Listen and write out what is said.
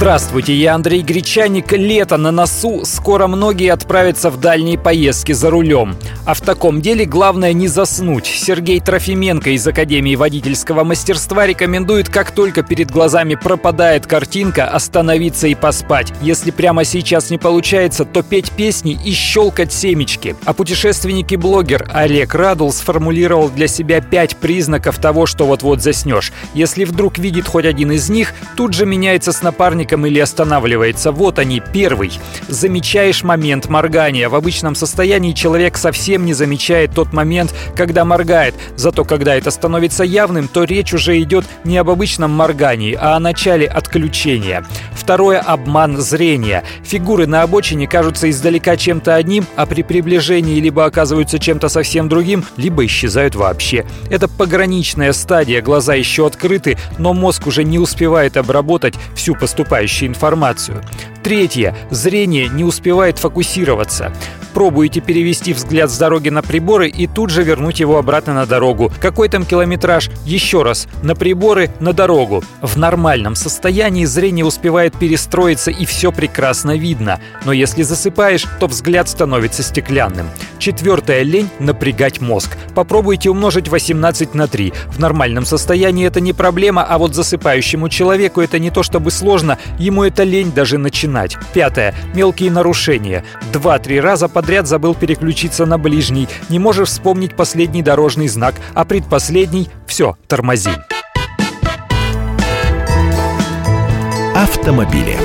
Здравствуйте, я Андрей Гречаник. Лето на носу. Скоро многие отправятся в дальние поездки за рулем. А в таком деле главное не заснуть. Сергей Трофименко из Академии водительского мастерства рекомендует, как только перед глазами пропадает картинка, остановиться и поспать. Если прямо сейчас не получается, то петь песни и щелкать семечки. А путешественник и блогер Олег Радул сформулировал для себя пять признаков того, что вот-вот заснешь. Если вдруг видит хоть один из них, тут же меняется с напарником напарником или останавливается. Вот они, первый. Замечаешь момент моргания. В обычном состоянии человек совсем не замечает тот момент, когда моргает. Зато когда это становится явным, то речь уже идет не об обычном моргании, а о начале отключения. Второе – обман зрения. Фигуры на обочине кажутся издалека чем-то одним, а при приближении либо оказываются чем-то совсем другим, либо исчезают вообще. Это пограничная стадия, глаза еще открыты, но мозг уже не успевает обработать всю поступающую информацию. Третье. Зрение не успевает фокусироваться. Пробуете перевести взгляд с дороги на приборы и тут же вернуть его обратно на дорогу. Какой там километраж? Еще раз. На приборы, на дорогу. В нормальном состоянии зрение успевает перестроиться и все прекрасно видно. Но если засыпаешь, то взгляд становится стеклянным. Четвертое – лень напрягать мозг. Попробуйте умножить 18 на 3. В нормальном состоянии это не проблема, а вот засыпающему человеку это не то чтобы сложно, ему это лень даже начинать. Пятое – мелкие нарушения. Два-три раза подряд забыл переключиться на ближний, не можешь вспомнить последний дорожный знак, а предпоследний – все, тормози. Автомобили.